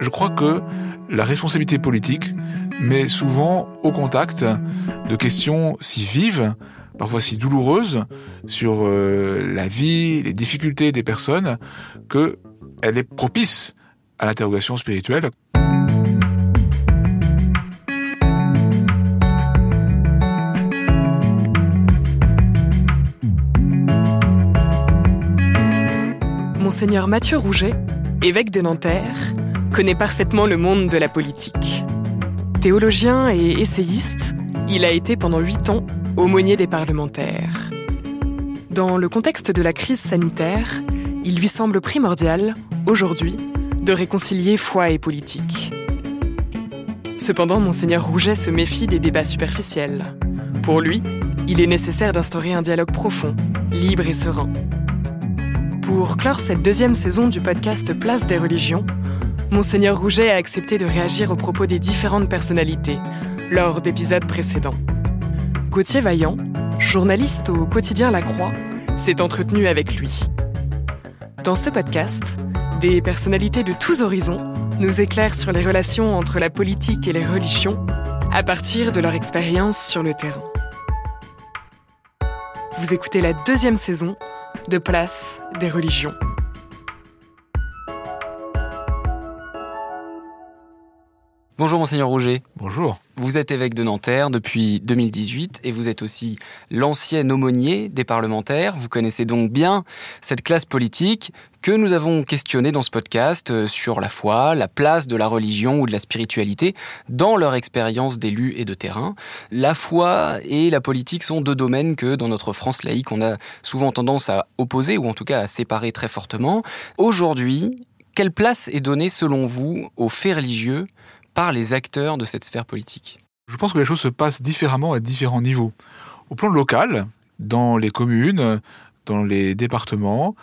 Je crois que la responsabilité politique met souvent au contact de questions si vives, parfois si douloureuses, sur euh, la vie, les difficultés des personnes, que elle est propice à l'interrogation spirituelle. Monseigneur Mathieu Rouget, évêque de Nanterre, connaît parfaitement le monde de la politique. Théologien et essayiste, il a été pendant huit ans aumônier des parlementaires. Dans le contexte de la crise sanitaire, il lui semble primordial, aujourd'hui, de réconcilier foi et politique. Cependant, monseigneur Rouget se méfie des débats superficiels. Pour lui, il est nécessaire d'instaurer un dialogue profond, libre et serein. Pour clore cette deuxième saison du podcast Place des religions, monseigneur Rouget a accepté de réagir aux propos des différentes personnalités lors d'épisodes précédents. Gauthier Vaillant, journaliste au quotidien La Croix, s'est entretenu avec lui. Dans ce podcast, des personnalités de tous horizons nous éclairent sur les relations entre la politique et les religions à partir de leur expérience sur le terrain. Vous écoutez la deuxième saison de Place des religions. Bonjour Monseigneur Rouget. Bonjour. Vous êtes évêque de Nanterre depuis 2018 et vous êtes aussi l'ancien aumônier des parlementaires. Vous connaissez donc bien cette classe politique que nous avons questionnée dans ce podcast euh, sur la foi, la place de la religion ou de la spiritualité dans leur expérience d'élus et de terrain. La foi et la politique sont deux domaines que dans notre France laïque on a souvent tendance à opposer ou en tout cas à séparer très fortement. Aujourd'hui, quelle place est donnée selon vous aux faits religieux par les acteurs de cette sphère politique Je pense que les choses se passent différemment à différents niveaux. Au plan local, dans les communes, dans les départements,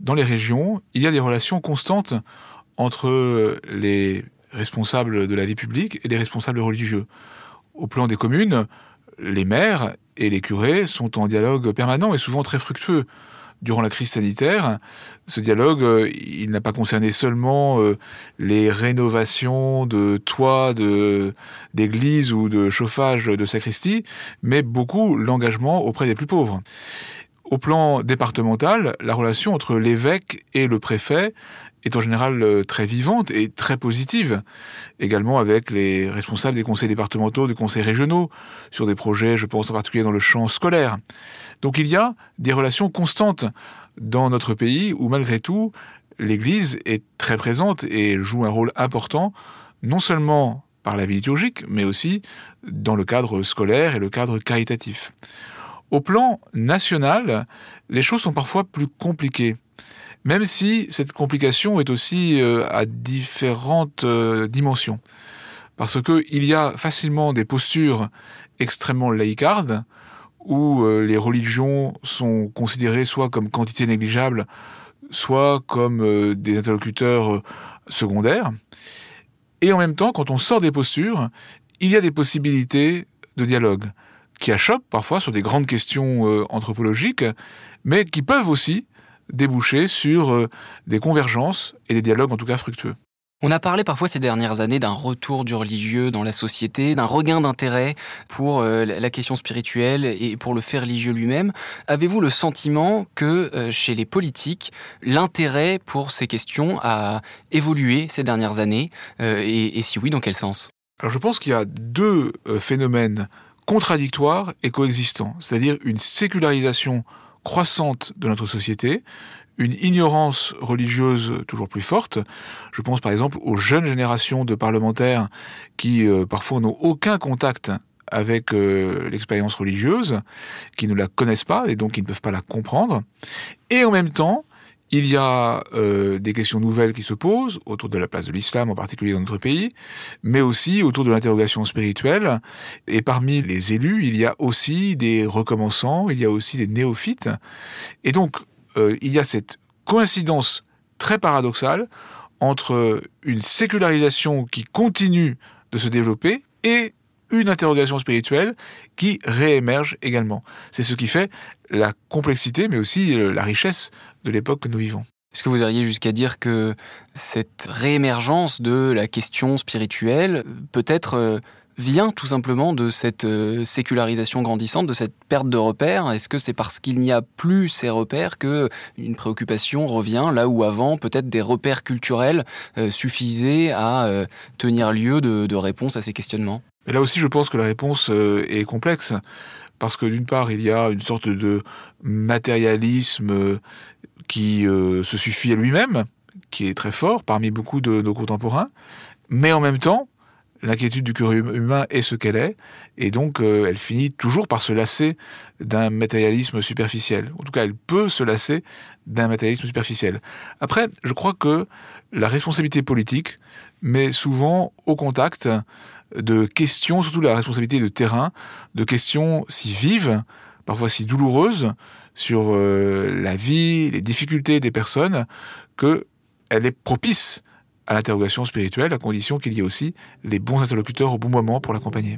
dans les régions, il y a des relations constantes entre les responsables de la vie publique et les responsables religieux. Au plan des communes, les maires et les curés sont en dialogue permanent et souvent très fructueux durant la crise sanitaire. Ce dialogue, euh, il n'a pas concerné seulement euh, les rénovations de toits d'églises ou de chauffage de sacristie, mais beaucoup l'engagement auprès des plus pauvres. Au plan départemental, la relation entre l'évêque et le préfet est en général euh, très vivante et très positive, également avec les responsables des conseils départementaux, des conseils régionaux, sur des projets, je pense en particulier dans le champ scolaire. Donc il y a des relations constantes dans notre pays où malgré tout, l'Église est très présente et joue un rôle important, non seulement par la vie liturgique, mais aussi dans le cadre scolaire et le cadre caritatif. Au plan national, les choses sont parfois plus compliquées même si cette complication est aussi euh, à différentes euh, dimensions. Parce qu'il y a facilement des postures extrêmement laïcardes, où euh, les religions sont considérées soit comme quantité négligeable, soit comme des interlocuteurs secondaires. Et en même temps, quand on sort des postures, il y a des possibilités de dialogue qui achoppent parfois sur des grandes questions anthropologiques, mais qui peuvent aussi déboucher sur euh, des convergences et des dialogues en tout cas fructueux. On a parlé parfois ces dernières années d'un retour du religieux dans la société, d'un regain d'intérêt pour euh, la question spirituelle et pour le fait religieux lui-même. Avez-vous le sentiment que euh, chez les politiques, l'intérêt pour ces questions a évolué ces dernières années et, et si oui, dans quel sens? Alors je pense qu'il y a deux phénomènes contradictoires et coexistants, c'est-à-dire une sécularisation croissante de notre société, une ignorance religieuse toujours plus forte. Je pense par exemple aux jeunes générations de parlementaires qui euh, parfois n'ont aucun contact avec euh, l'expérience religieuse, qui ne la connaissent pas et donc qui ne peuvent pas la comprendre. Et en même temps, il y a euh, des questions nouvelles qui se posent autour de la place de l'islam, en particulier dans notre pays, mais aussi autour de l'interrogation spirituelle. Et parmi les élus, il y a aussi des recommençants, il y a aussi des néophytes. Et donc, euh, il y a cette coïncidence très paradoxale entre une sécularisation qui continue de se développer et une interrogation spirituelle qui réémerge également. C'est ce qui fait la complexité, mais aussi euh, la richesse de l'époque que nous vivons. Est-ce que vous auriez jusqu'à dire que cette réémergence de la question spirituelle peut être euh, vient tout simplement de cette euh, sécularisation grandissante, de cette perte de repères? Est-ce que c'est parce qu'il n'y a plus ces repères que une préoccupation revient là où avant peut-être des repères culturels suffisaient à tenir lieu de, de réponse à ces questionnements? Là aussi, je pense que la réponse est complexe parce que d'une part, il y a une sorte de matérialisme euh, qui euh, se suffit à lui-même, qui est très fort parmi beaucoup de nos contemporains, mais en même temps, l'inquiétude du cœur hum-, humain est ce qu'elle est, et donc euh, elle finit toujours par se lasser d'un matérialisme superficiel. En tout cas, elle peut se lasser d'un matérialisme superficiel. Après, je crois que la responsabilité politique met souvent au contact de questions, surtout la responsabilité de terrain, de questions si vives, parfois si douloureuses, sur euh, la vie, les difficultés des personnes, qu'elle est propice à l'interrogation spirituelle, à condition qu'il y ait aussi les bons interlocuteurs au bon moment pour l'accompagner.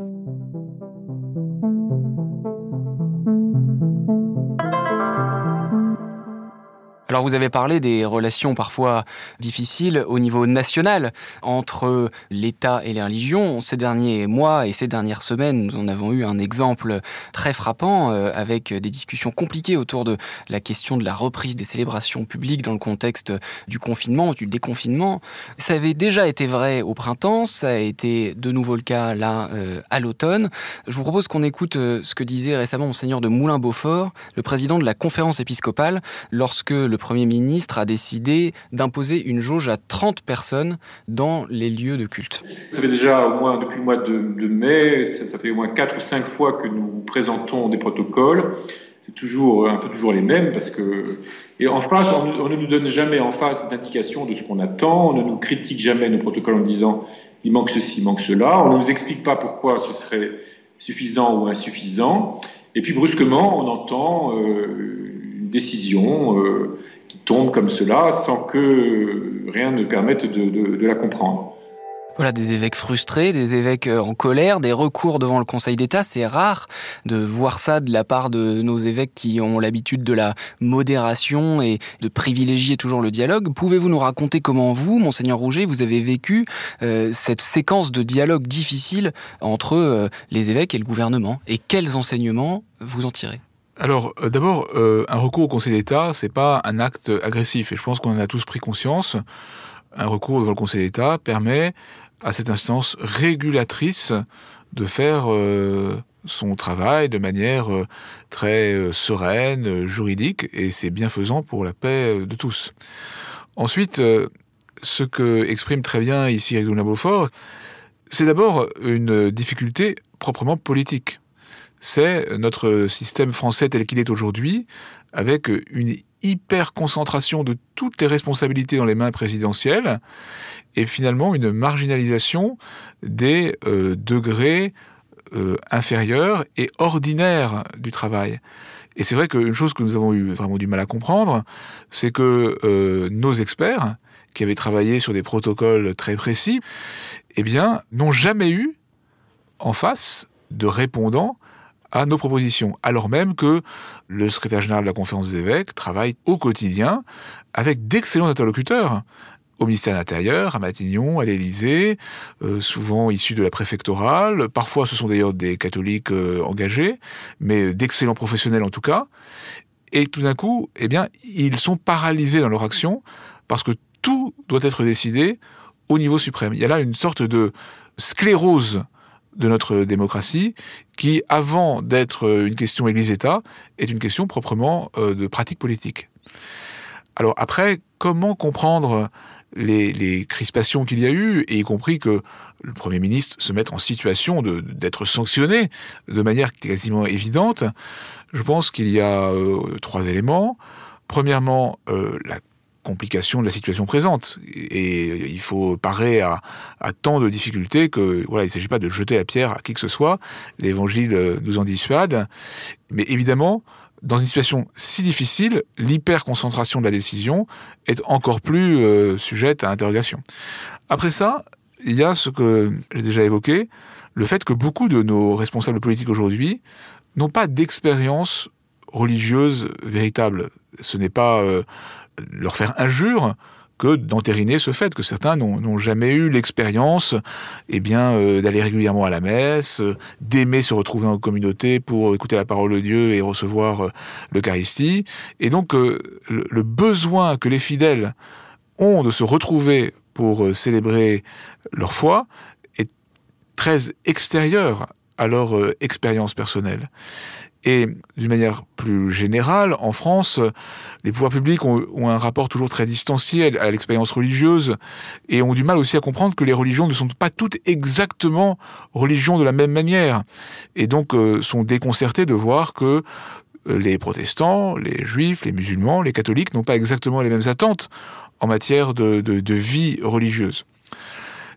Alors vous avez parlé des relations parfois difficiles au niveau national entre l'État et les religions. Ces derniers mois et ces dernières semaines, nous en avons eu un exemple très frappant euh, avec des discussions compliquées autour de la question de la reprise des célébrations publiques dans le contexte du confinement, du déconfinement. Ça avait déjà été vrai au printemps, ça a été de nouveau le cas là euh, à l'automne. Je vous propose qu'on écoute euh, ce que disait récemment monseigneur de Moulin-Beaufort, le président de la conférence épiscopale, lorsque le Premier ministre a décidé d'imposer une jauge à 30 personnes dans les lieux de culte. Ça fait déjà au moins depuis le mois de, mai, ça, fait au moins 4 ou 5 fois que nous présentons des protocoles. C'est toujours un peu toujours les mêmes parce que et en face, on, ne nous donne jamais en face d'indication de ce qu'on attend, on ne nous critique jamais nos protocoles en disant il manque ceci, il manque cela, on ne nous explique pas pourquoi ce serait suffisant ou insuffisant. Et puis brusquement, on entend euh, une décision euh, tombe comme cela sans que rien ne permette de, la comprendre. Voilà, des évêques frustrés, des évêques euh, en colère, des recours devant le Conseil d'État. C'est rare de voir ça de la part de nos évêques qui ont l'habitude de la modération et de privilégier toujours le dialogue. Pouvez-vous nous raconter comment vous, monseigneur Rouget, vous avez vécu euh, cette séquence de dialogue difficile entre euh, les évêques et le gouvernement? Et quels enseignements vous en tirez? Alors, euh, d'abord, euh, un recours au Conseil d'État, c'est pas un acte agressif, et je pense qu'on en a tous pris conscience. Un recours devant le Conseil d'État permet à cette instance régulatrice de faire euh, son travail de manière très sereine, juridique, et c'est bienfaisant pour la paix de tous. Ensuite, ce que exprime très bien ici Edouard Beaufort, c'est d'abord une difficulté proprement politique c'est notre système français tel qu'il est aujourd'hui, avec une hyper concentration de toutes les responsabilités dans les mains présidentielles, et finalement une marginalisation des euh, degrés euh, inférieurs et ordinaires du travail. Et c'est vrai qu'une chose que nous avons eu vraiment du mal à comprendre, c'est que euh, nos experts, qui avaient travaillé sur des protocoles très précis, eh n'ont jamais eu en face de répondants à nos propositions, alors même que le secrétaire général de la conférence des évêques travaille au quotidien avec d'excellents interlocuteurs au ministère de l'Intérieur, à Matignon, à l'Élysée, euh, souvent issus de la préfectorale. Parfois, ce sont d'ailleurs des catholiques euh, engagés, mais d'excellents professionnels en tout cas. Et tout d'un coup, eh bien, ils sont paralysés dans leur action parce que tout doit être décidé au niveau suprême. Il y a là une sorte de sclérose de notre démocratie, qui, avant d'être une question Église-État, est une question proprement euh, de pratique politique. Alors après, comment comprendre les, crispations qu'il y a eu, et y compris que le Premier ministre se mette en situation d'être sanctionné de manière quasiment évidente, je pense qu'il y a euh, trois éléments. Premièrement, euh, la complication de la situation présente. Et il faut parer à, tant de difficultés que voilà, il ne s'agit pas de jeter la pierre à qui que ce soit. L'évangile nous en dissuade. Mais évidemment, dans une situation si difficile, l'hyperconcentration de la décision est encore plus euh, sujette à interrogation. Après ça, il y a ce que j'ai déjà évoqué, le fait que beaucoup de nos responsables politiques aujourd'hui n'ont pas d'expérience religieuse véritable. Ce n'est pas euh, leur faire injure que d'entériner ce fait que certains n'ont jamais eu l'expérience eh bien euh, d'aller régulièrement à la messe, euh, d'aimer se retrouver en communauté pour écouter la parole de Dieu et recevoir l'Eucharistie. Et donc le, besoin que les fidèles ont de se retrouver pour célébrer leur foi est très extérieur à leur expérience personnelle. Et d'une manière plus générale, en France, les pouvoirs publics ont, un rapport toujours très distancié à l'expérience religieuse et ont du mal aussi à comprendre que les religions ne sont pas toutes exactement religions de la même manière. Et donc euh, sont déconcertés de voir que euh, les protestants, les juifs, les musulmans, les catholiques n'ont pas exactement les mêmes attentes en matière de, vie religieuse.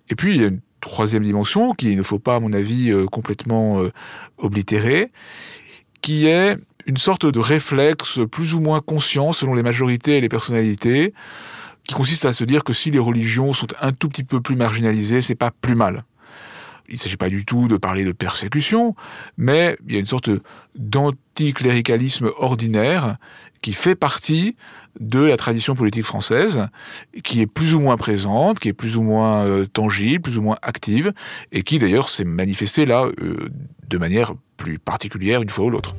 Et puis, il y a une troisième dimension qu'il ne faut pas, à mon avis, euh, complètement oblitérer qui est une sorte de réflexe plus ou moins conscient selon les majorités et les personnalités, qui consiste à se dire que si les religions sont un tout petit peu plus marginalisées, c'est pas plus mal. Il ne s'agit pas du tout de parler de persécution, mais il y a une sorte d'anticléricalisme ordinaire qui fait partie de la tradition politique française, qui est plus ou moins présente, qui est plus ou moins euh, tangible, plus ou moins active, et qui d'ailleurs s'est manifestée là euh, de manière plus particulière une fois ou l'autre.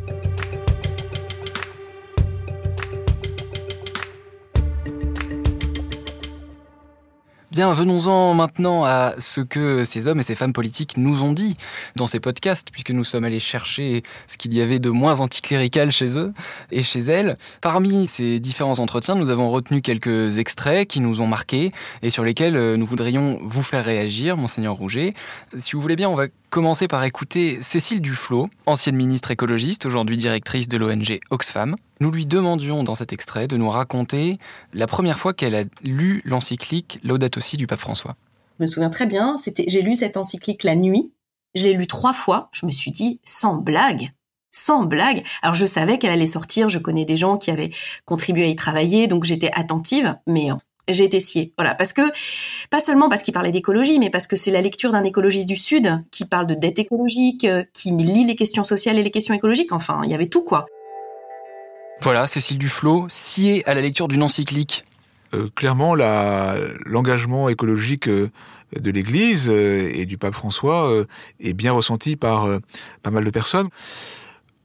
Bien, venons-en maintenant à ce que ces hommes et ces femmes politiques nous ont dit dans ces podcasts, puisque nous sommes allés chercher ce qu'il y avait de moins anticlérical chez eux et chez elles. Parmi ces différents entretiens, nous avons retenu quelques extraits qui nous ont marqués et sur lesquels euh, nous voudrions vous faire réagir, monseigneur Rouget. Si vous voulez bien, on va commencer par écouter Cécile Duflot, ancienne ministre écologiste, aujourd'hui directrice de l'ONG Oxfam. Nous lui demandions dans cet extrait de nous raconter la première fois qu'elle a lu l'encyclique Laudato Si du pape François. Je me souviens très bien, c'était, j'ai lu cette encyclique la nuit, je l'ai lu trois fois, je me suis dit, sans blague, sans blague. Alors je savais qu'elle allait sortir, je connais des gens qui avaient contribué à y travailler, donc j'étais attentive, mais j'ai été sciée. Voilà, parce que pas seulement parce qu'il parlait d'écologie, mais parce que c'est la lecture d'un écologiste du Sud qui parle de dette écologique, euh, qui lit les questions sociales et les questions écologiques. Enfin, il y avait tout quoi. Voilà, Cécile Duflot, sciée à la lecture d'une encyclique. Euh, clairement, l'engagement écologique euh, de l'Église et du pape François est bien ressenti par pas mal de personnes.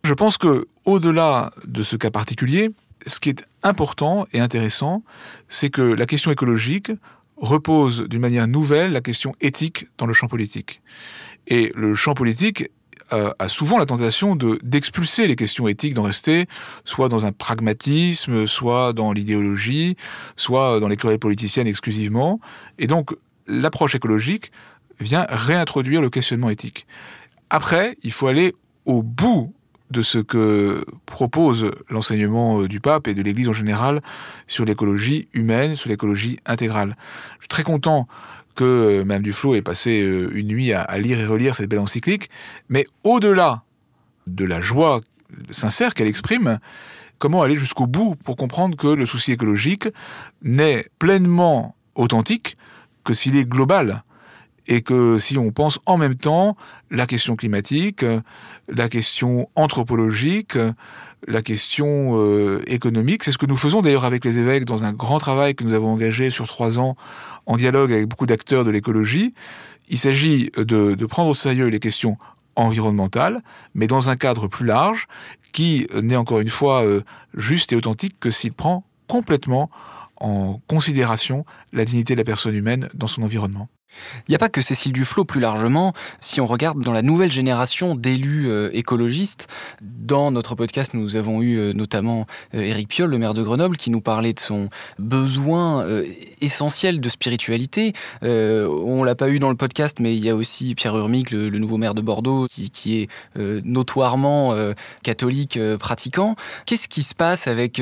Je pense que, au-delà de ce cas particulier, ce qui est important et intéressant, c'est que la question écologique repose d'une manière nouvelle la question éthique dans le champ politique. Et le champ politique euh, a souvent la tentation de d'expulser les questions éthiques, d'en rester soit dans un pragmatisme, soit dans l'idéologie, soit dans les querelles politiciennes exclusivement. Et donc l'approche écologique vient réintroduire le questionnement éthique. Après, il faut aller au bout de ce que propose l'enseignement euh, du pape et de l'Église en général sur l'écologie humaine, sur l'écologie intégrale. Je suis très content que euh, Mme Duflo ait passé euh, une nuit à, lire et relire cette belle encyclique, mais au-delà de la joie sincère qu'elle exprime, comment aller jusqu'au bout pour comprendre que le souci écologique n'est pleinement authentique que s'il est global et que si on pense en même temps la question climatique, la question anthropologique, la question euh, économique, c'est ce que nous faisons d'ailleurs avec les évêques dans un grand travail que nous avons engagé sur trois ans en dialogue avec beaucoup d'acteurs de l'écologie. Il s'agit de, de prendre au sérieux les questions environnementales, mais dans un cadre plus large, qui n'est encore une fois euh, juste et authentique que s'il prend complètement en considération la dignité de la personne humaine dans son environnement. Il n'y a pas que Cécile Duflot plus largement. Si on regarde dans la nouvelle génération d'élus euh, écologistes, dans notre podcast, nous avons eu euh, notamment euh, Éric Piolle, le maire de Grenoble, qui nous parlait de son besoin essentiel de spiritualité. on l'a pas eu dans le podcast, mais il y a aussi Pierre Urmic, le, nouveau maire de Bordeaux, qui, qui est notoirement catholique pratiquant. Qu'est-ce qui se passe avec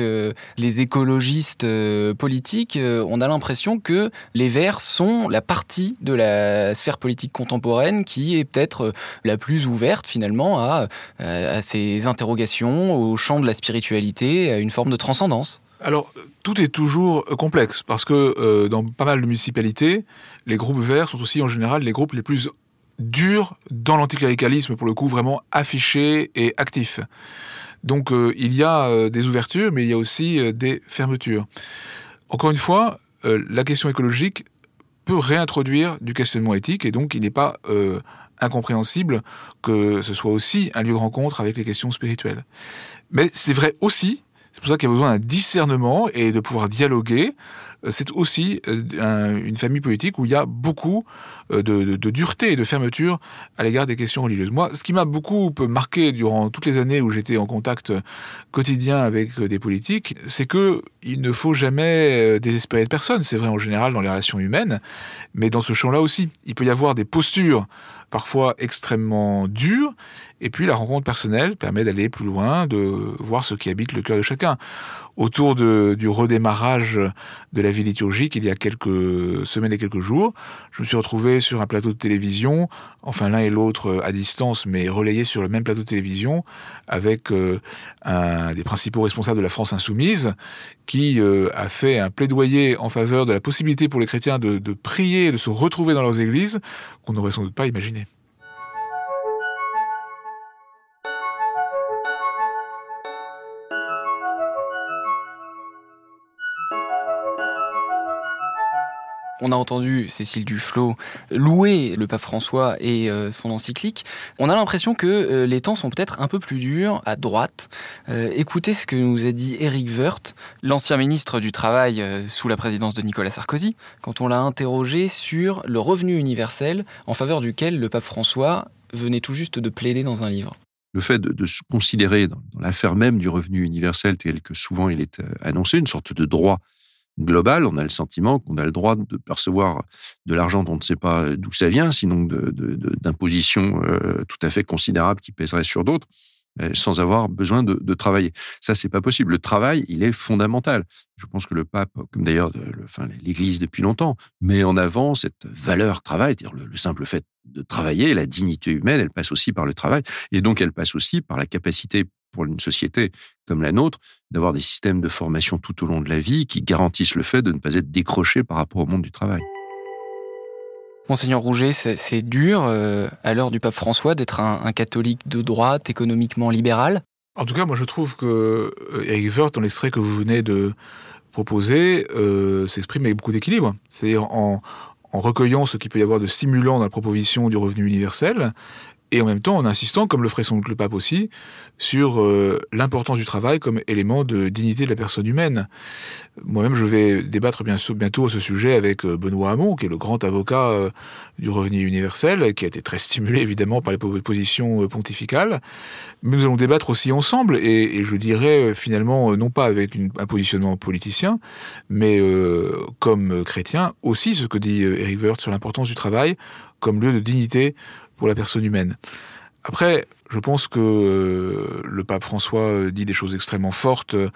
les écologistes politiques? On a l'impression que les Verts sont la partie de la sphère politique contemporaine qui est peut-être euh, la plus ouverte finalement à, à ces interrogations, au champ de la spiritualité, à une forme de transcendance. Alors, tout est toujours euh, complexe parce que euh, dans pas mal de municipalités, les groupes verts sont aussi en général les groupes les plus durs dans l'anticléricalisme, pour le coup vraiment affichés et actifs. Donc il y a des ouvertures, mais il y a aussi des fermetures. Encore une fois, la question écologique peut réintroduire du questionnement éthique et donc il n'est pas euh, incompréhensible que ce soit aussi un lieu de rencontre avec les questions spirituelles. Mais c'est vrai aussi, c'est pour ça qu'il y a besoin d'un discernement et de pouvoir dialoguer euh, c'est aussi euh, une famille politique où il y a beaucoup euh, de, dureté et de fermeture à l'égard des questions religieuses. Moi, ce qui m'a beaucoup marqué durant toutes les années où j'étais en contact quotidien avec des politiques, c'est que il ne faut jamais désespérer de personne. C'est vrai en général dans les relations humaines, mais dans ce champ-là aussi, il peut y avoir des postures parfois extrêmement dures et puis la rencontre personnelle permet d'aller plus loin, de voir ce qui habite le cœur de chacun. Autour du redémarrage de la vie liturgique, il y a quelques semaines et quelques jours, je me suis retrouvé sur un plateau de télévision, enfin l'un et l'autre à distance, mais relayés sur le même plateau de télévision, avec euh, un des principaux responsables de la France insoumise, qui euh, a fait un plaidoyer en faveur de la possibilité pour les chrétiens de, de prier, de se retrouver dans leurs églises, qu'on n'aurait sans doute pas imaginé. On a entendu Cécile Duflot louer le pape François et euh, son encyclique. On a l'impression que euh, les temps sont peut-être un peu plus durs à droite. Euh, écoutez ce que nous a dit Eric Woerth, l'ancien ministre du Travail sous la présidence de Nicolas Sarkozy, quand on l'a interrogé sur le revenu universel en faveur duquel le pape François venait tout juste de plaider dans un livre le fait de, se considérer dans, l'affaire même du revenu universel tel que souvent il est annoncé, une sorte de droit global, on a le sentiment qu'on a le droit de percevoir de l'argent dont on ne sait pas d'où ça vient, sinon d'impositions euh, tout à fait considérables qui pèseraient sur d'autres, euh, sans avoir besoin de, travailler. Ça, c'est pas possible. Le travail, il est fondamental. Je pense que le pape, comme d'ailleurs enfin, l'Église depuis longtemps, met en avant cette valeur travail, c'est-à-dire le simple fait de travailler, la dignité humaine, elle passe aussi par le travail, et donc elle passe aussi par la capacité pour une société comme la nôtre, d'avoir des systèmes de formation tout au long de la vie qui garantissent le fait de ne pas être décroché par rapport au monde du travail. Monseigneur Rouget, c'est dur euh, à l'heure du pape François d'être un, catholique de droite, économiquement libéral? En tout cas, moi je trouve que euh, Eric Wirth, dans l'extrait que vous venez de proposer, euh, s'exprime avec beaucoup d'équilibre. C'est-à-dire en, en recueillant ce qu'il peut y avoir de stimulant dans la proposition du revenu universel, et en même temps en insistant, comme le ferait son le pape aussi, sur euh, l'importance du travail comme élément de dignité de la personne humaine. Moi-même, je vais débattre bientôt à ce sujet avec euh, Benoît Hamon, qui est le grand avocat euh, du revenu universel, qui a été très stimulé évidemment par les positions pontificales. Mais nous allons débattre aussi ensemble, et, et je dirais finalement, non pas avec une, un positionnement politicien, mais comme chrétien, aussi ce que dit Eric Wirth sur l'importance du travail comme lieu de dignité pour la personne humaine. Après, je pense que euh, le pape François euh, dit des choses extrêmement fortes euh,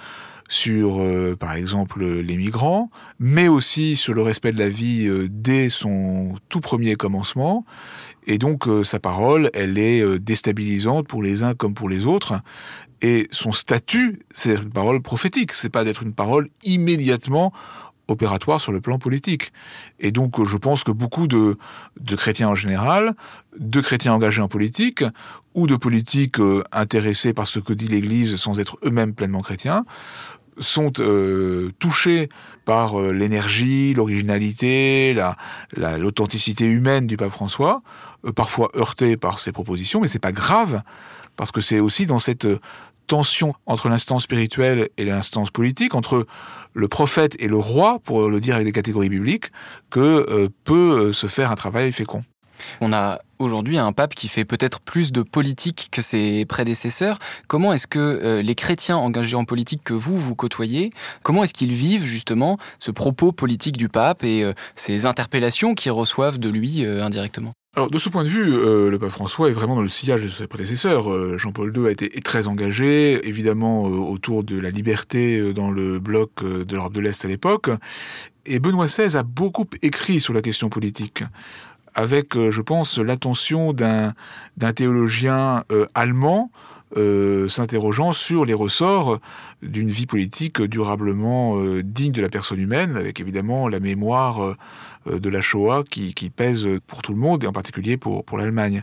sur, par exemple, les migrants, mais aussi sur le respect de la vie dès son tout premier commencement. Et donc, sa parole, elle est déstabilisante pour les uns comme pour les autres. Et son statut, c'est une parole prophétique. C'est pas d'être une parole immédiatement opératoire sur le plan politique. Et donc, je pense que beaucoup de, de chrétiens en général, de chrétiens engagés en politique, ou de politiques euh, intéressés par ce que dit l'Église sans être eux-mêmes pleinement chrétiens, sont euh, touchés par euh, l'énergie, l'originalité, la, l'authenticité humaine du pape François, parfois heurtés par ses propositions, mais c'est pas grave parce que c'est aussi dans cette tension entre l'instance spirituelle et l'instance politique, entre le prophète et le roi, pour le dire avec des catégories bibliques, que euh, peut se faire un travail fécond. On a aujourd'hui un pape qui fait peut-être plus de politique que ses prédécesseurs. Comment est-ce que euh, les chrétiens engagés en politique que vous, vous côtoyez, comment est-ce qu'ils vivent justement ce propos politique du pape et euh, ces interpellations qu'ils reçoivent de lui euh, indirectement? Alors de ce point de vue, le pape François est vraiment dans le sillage de ses prédécesseurs. Jean-Paul II a été très engagé, évidemment autour de la liberté dans le bloc de l'Europe de l'Est à l'époque. Et Benoît XVI a beaucoup écrit sur la question politique avec, euh, je pense, l'attention d'un théologien euh, allemand euh, s'interrogeant sur les ressorts d'une vie politique durablement digne de la personne humaine, avec évidemment la mémoire de la Shoah qui, pèse pour tout le monde, et en particulier pour, l'Allemagne.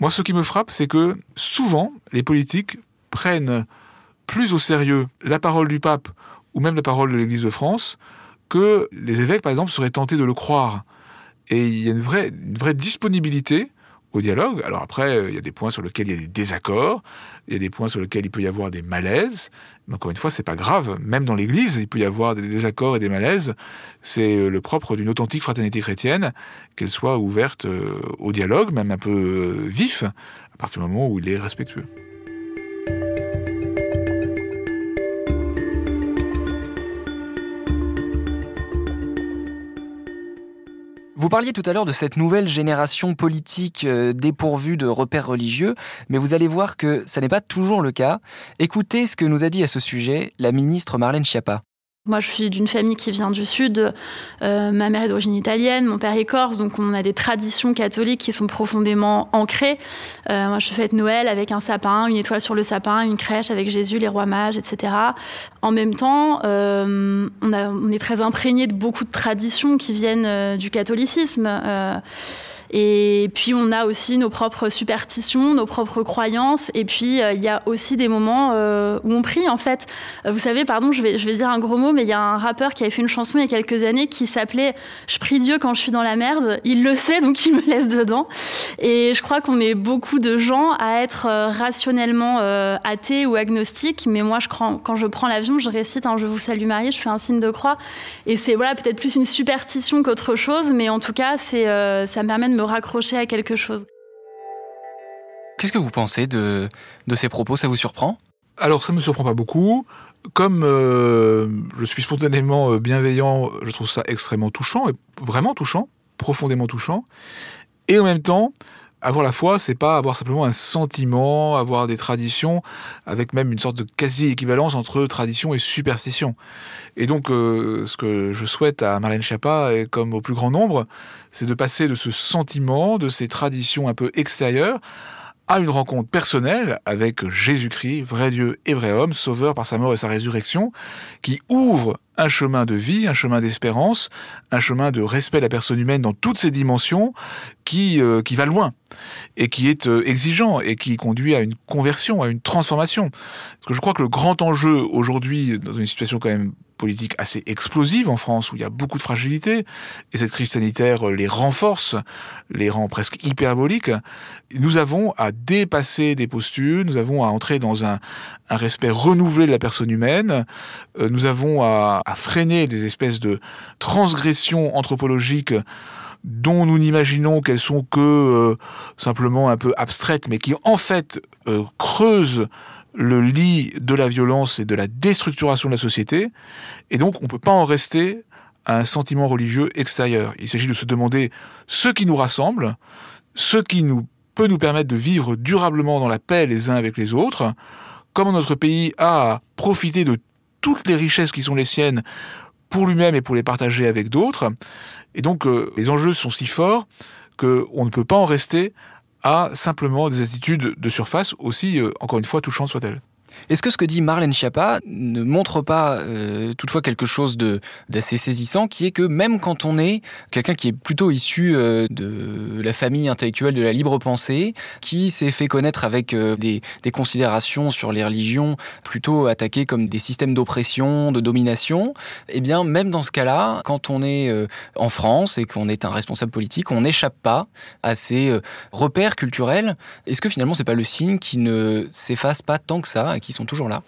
Moi, ce qui me frappe, c'est que souvent, les politiques prennent plus au sérieux la parole du pape ou même la parole de l'Église de France que les évêques, par exemple, seraient tentés de le croire. Et il y a une vraie disponibilité au dialogue. Alors après, euh, il y a des points sur lesquels il y a des désaccords, il y a des points sur lesquels il peut y avoir des malaises. Mais encore une fois, c'est pas grave. Même dans l'Église, il peut y avoir des désaccords et des malaises. C'est euh, le propre d'une authentique fraternité chrétienne, qu'elle soit ouverte euh, au dialogue, même un peu vif, à partir du moment où il est respectueux. Vous parliez tout à l'heure de cette nouvelle génération politique euh, dépourvue de repères religieux, mais vous allez voir que ça n'est pas toujours le cas. Écoutez ce que nous a dit à ce sujet la ministre Marlène Schiappa. Moi, je suis d'une famille qui vient du Sud. Euh, ma mère est d'origine italienne, mon père est corse, donc on a des traditions catholiques qui sont profondément ancrées. Euh, moi, je fête Noël avec un sapin, une étoile sur le sapin, une crèche avec Jésus, les rois mages, etc. En même temps, euh, on, on, est très imprégné de beaucoup de traditions qui viennent du catholicisme. Et puis on a aussi nos propres superstitions, nos propres croyances. Et puis euh, il y a aussi des moments euh, où on prie en fait. Euh, vous savez, pardon, je vais, je vais dire un gros mot, mais il y a un rappeur qui avait fait une chanson il y a quelques années qui s'appelait Je prie Dieu quand je suis dans la merde. Il le sait, donc il me laisse dedans. Et je crois qu'on est beaucoup de gens à être rationnellement athées ou agnostiques. Mais moi, je crois, quand je prends l'avion, je récite Je vous salue Marie, je fais un signe de croix. Et c'est voilà, peut-être plus une superstition qu'autre chose, mais en tout cas, c'est, ça me permet de me raccrocher à quelque chose. Qu'est-ce que vous pensez de, de ces propos? Ça vous surprend? Alors ça ne me surprend pas beaucoup. Comme euh, je suis spontanément euh, bienveillant, je trouve ça extrêmement touchant, et vraiment touchant, profondément touchant. Et en même temps, avoir la foi, c'est pas avoir simplement un sentiment, avoir des traditions, avec même une sorte de quasi-équivalence entre tradition et superstition. Et donc, euh, ce que je souhaite à Marlène Schiappa, et comme au plus grand nombre, c'est de passer de ce sentiment, de ces traditions un peu extérieures, à une rencontre personnelle avec Jésus-Christ, vrai Dieu et vrai homme, sauveur par sa mort et sa résurrection, qui ouvre un chemin de vie, un chemin d'espérance, un chemin de respect de la personne humaine dans toutes ses dimensions, qui, euh, qui va loin et qui est euh, exigeant et qui conduit à une conversion, à une transformation. Parce que je crois que le grand enjeu aujourd'hui, dans une situation quand même politique assez explosive en France, où il y a beaucoup de fragilité, et cette crise sanitaire les renforce, les rend presque hyperboliques, nous avons à dépasser des postures, nous avons à entrer dans un, respect renouvelé de la personne humaine, euh, nous avons à, freiner des espèces de transgressions anthropologiques dont nous n'imaginons qu'elles sont que euh, simplement un peu abstraites, mais qui en fait euh, creusent le lit de la violence et de la déstructuration de la société, et donc on ne peut pas en rester à un sentiment religieux extérieur. Il s'agit de se demander ce qui nous rassemble, ce qui nous peut nous permettre de vivre durablement dans la paix les uns avec les autres, comment notre pays a profité de toutes les richesses qui sont les siennes pour lui-même et pour les partager avec d'autres. Et donc euh, les enjeux sont si forts qu'on ne peut pas en rester à simplement des attitudes de surface, aussi, euh, encore une fois, touchantes soient-elles. Est-ce que ce que dit Marlène Schiappa ne montre pas euh, toutefois quelque chose d'assez saisissant, qui est que même quand on est quelqu'un qui est plutôt issu euh, de la famille intellectuelle de la libre pensée, qui s'est fait connaître avec euh, des, considérations sur les religions plutôt attaquées comme des systèmes d'oppression, de domination, eh bien même dans ce cas-là, quand on est en France et qu'on est un responsable politique, on n'échappe pas à ces repères culturels. Est-ce que finalement c'est pas le signe qui ne s'efface pas tant que ça qui toujours là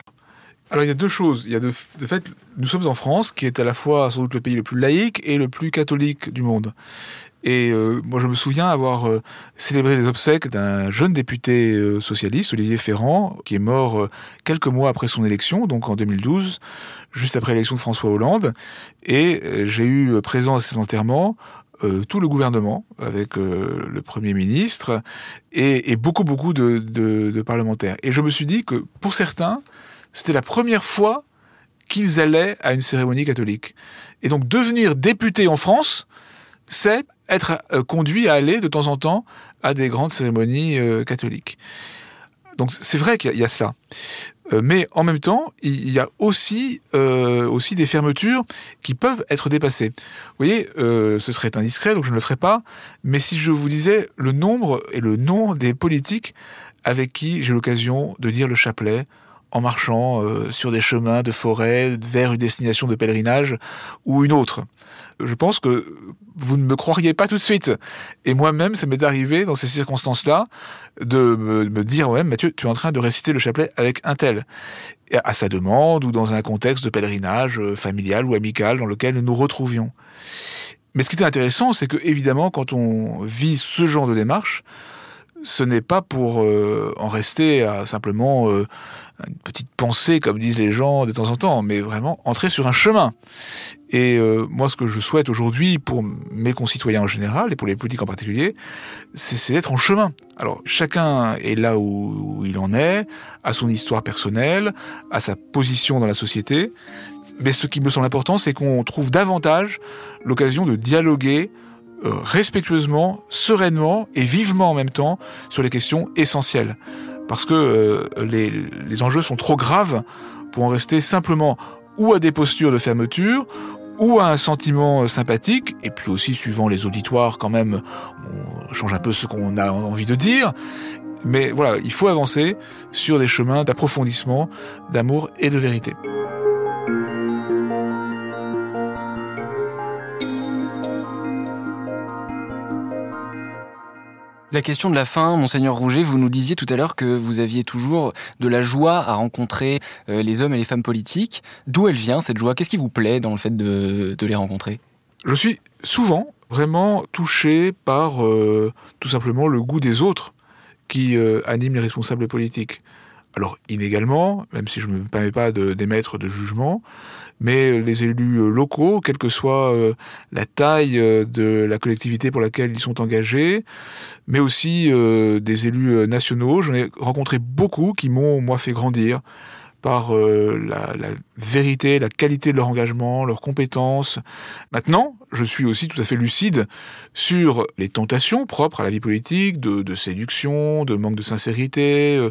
alors il y a deux choses. Il y a de, fait, nous sommes en France, qui est à la fois sans doute le pays le plus laïque et le plus catholique du monde. Et euh, moi, je me souviens avoir euh, célébré les obsèques d'un jeune député euh, socialiste, Olivier Ferrand, qui est mort quelques mois après son élection, donc en 2012, juste après l'élection de François Hollande. Et j'ai eu présent à cet enterrement tout le gouvernement, avec le Premier ministre, et, beaucoup, beaucoup de, de parlementaires. Et je me suis dit que pour certains, c'était la première fois qu'ils allaient à une cérémonie catholique. Et donc devenir député en France, c'est être euh, conduit à aller de temps en temps à des grandes cérémonies euh, catholiques. Donc c'est vrai qu'il y, a cela. Euh, mais en même temps, il y a aussi, aussi des fermetures qui peuvent être dépassées. Vous voyez, ce serait indiscret, donc je ne le ferai pas. Mais si je vous disais le nombre et le nom des politiques avec qui j'ai l'occasion de dire le chapelet en marchant euh, sur des chemins de forêt vers une destination de pèlerinage ou une autre. Je pense que vous ne me croiriez pas tout de suite. Et moi-même, ça m'est arrivé dans ces circonstances-là de me, dire, ouais, Mathieu, tu es en train de réciter le chapelet avec un tel. à sa demande ou dans un contexte de pèlerinage euh, familial ou amical dans lequel nous nous retrouvions. Mais ce qui était intéressant, c'est que évidemment, quand on vit ce genre de démarche, ce n'est pas pour euh, en rester à simplement une petite pensée, comme disent les gens de temps en temps, mais vraiment entrer sur un chemin. Et euh, moi, ce que je souhaite aujourd'hui pour mes concitoyens en général et pour les politiques en particulier, c'est d'être en chemin. Alors, chacun est là où, il en est, à son histoire personnelle, à sa position dans la société. Mais ce qui me semble important, c'est qu'on trouve davantage l'occasion de dialoguer euh, respectueusement, sereinement et vivement en même temps sur les questions essentielles parce que euh, les, les enjeux sont trop graves pour en rester simplement ou à des postures de fermeture ou à un sentiment euh, sympathique, et puis aussi suivant les auditoires quand même, on change un peu ce qu'on a envie de dire, mais voilà, il faut avancer sur des chemins d'approfondissement, d'amour et de vérité. La question de la fin, monseigneur Rouget, vous nous disiez tout à l'heure que vous aviez toujours de la joie à rencontrer euh, les hommes et les femmes politiques. D'où elle vient cette joie? Qu'est-ce qui vous plaît dans le fait de, les rencontrer? Je suis souvent vraiment touché par euh, tout simplement le goût des autres qui euh, anime les responsables politiques. Alors inégalement, même si je ne me permets pas d'émettre de, jugement, mais les élus euh, locaux, quelle que soit euh, la taille euh, de la collectivité pour laquelle ils sont engagés, mais aussi des élus nationaux, j'en ai rencontré beaucoup qui m'ont, moi, fait grandir par euh, la, la, vérité, la qualité de leur engagement, leurs compétences. Maintenant, je suis aussi tout à fait lucide sur les tentations propres à la vie politique, de, de séduction, de manque de sincérité, euh,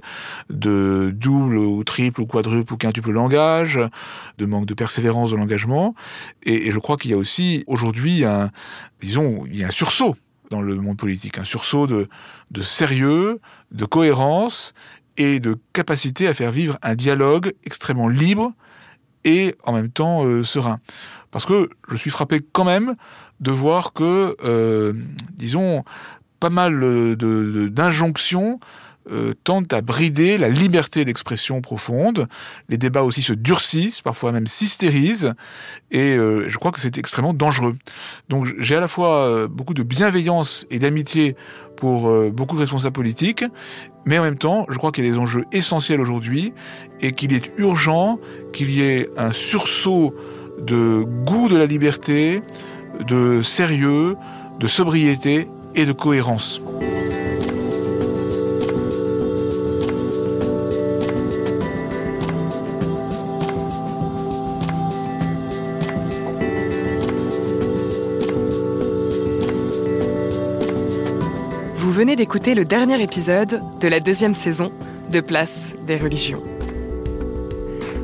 de double ou triple ou quadruple ou quintuple langage, de manque de persévérance de l'engagement. Et, et je crois qu'il y a aussi aujourd'hui un, disons, il y a un sursaut dans le monde politique, un sursaut de, de sérieux, de cohérence et de capacité à faire vivre un dialogue extrêmement libre et en même temps euh, serein. Parce que je suis frappé quand même de voir que, euh, disons, pas mal d'injonctions euh, tentent à brider la liberté d'expression profonde. Les débats aussi se durcissent, parfois même s'hystérisent, et euh, je crois que c'est extrêmement dangereux. Donc j'ai à la fois beaucoup de bienveillance et d'amitié pour beaucoup de responsables politiques, mais en même temps, je crois qu'il y a des enjeux essentiels aujourd'hui et qu'il est urgent qu'il y ait un sursaut de goût de la liberté, de sérieux, de sobriété et de cohérence. Venez d'écouter le dernier épisode de la deuxième saison de Place des religions.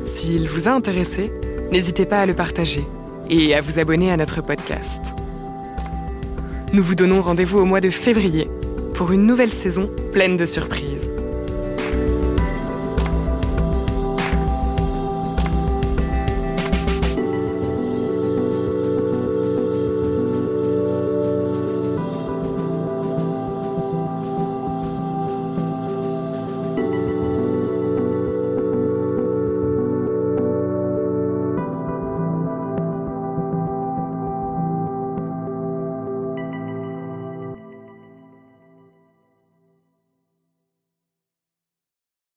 S'il vous a intéressé, n'hésitez pas à le partager et à vous abonner à notre podcast. Nous vous donnons rendez-vous au mois de février pour une nouvelle saison pleine de surprises.